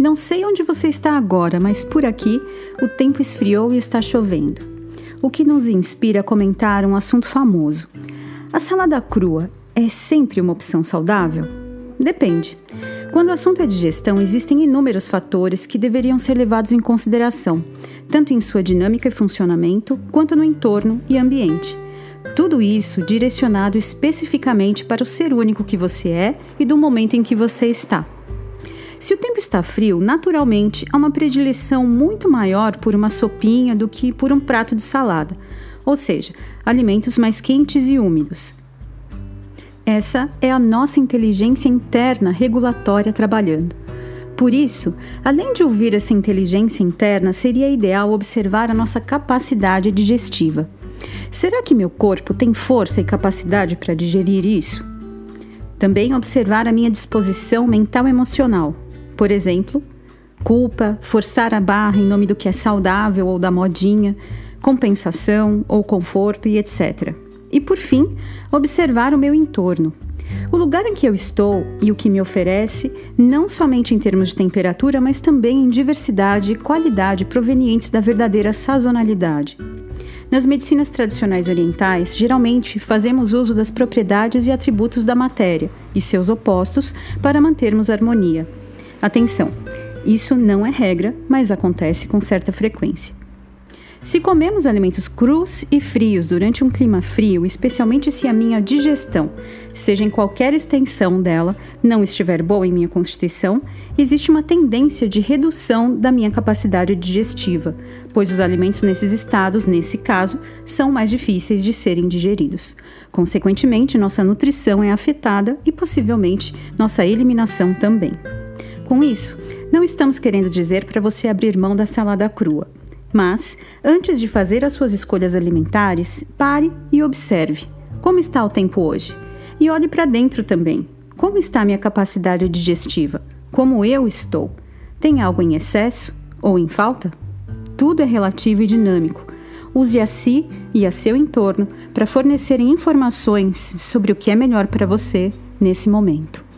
Não sei onde você está agora, mas por aqui o tempo esfriou e está chovendo. O que nos inspira a comentar um assunto famoso. A salada crua é sempre uma opção saudável? Depende. Quando o assunto é digestão, existem inúmeros fatores que deveriam ser levados em consideração, tanto em sua dinâmica e funcionamento, quanto no entorno e ambiente. Tudo isso direcionado especificamente para o ser único que você é e do momento em que você está. Se o tempo está frio, naturalmente há uma predileção muito maior por uma sopinha do que por um prato de salada, ou seja, alimentos mais quentes e úmidos. Essa é a nossa inteligência interna regulatória trabalhando. Por isso, além de ouvir essa inteligência interna, seria ideal observar a nossa capacidade digestiva. Será que meu corpo tem força e capacidade para digerir isso? Também observar a minha disposição mental e emocional. Por exemplo, culpa, forçar a barra em nome do que é saudável ou da modinha, compensação ou conforto e etc. E por fim, observar o meu entorno. O lugar em que eu estou e o que me oferece, não somente em termos de temperatura, mas também em diversidade e qualidade provenientes da verdadeira sazonalidade. Nas medicinas tradicionais orientais, geralmente fazemos uso das propriedades e atributos da matéria e seus opostos para mantermos harmonia. Atenção! Isso não é regra, mas acontece com certa frequência. Se comemos alimentos crus e frios durante um clima frio, especialmente se a minha digestão, seja em qualquer extensão dela, não estiver boa em minha constituição, existe uma tendência de redução da minha capacidade digestiva, pois os alimentos nesses estados, nesse caso, são mais difíceis de serem digeridos. Consequentemente, nossa nutrição é afetada e possivelmente nossa eliminação também. Com isso, não estamos querendo dizer para você abrir mão da salada crua. Mas, antes de fazer as suas escolhas alimentares, pare e observe como está o tempo hoje. E olhe para dentro também. Como está a minha capacidade digestiva? Como eu estou? Tem algo em excesso ou em falta? Tudo é relativo e dinâmico. Use a si e a seu entorno para fornecerem informações sobre o que é melhor para você nesse momento.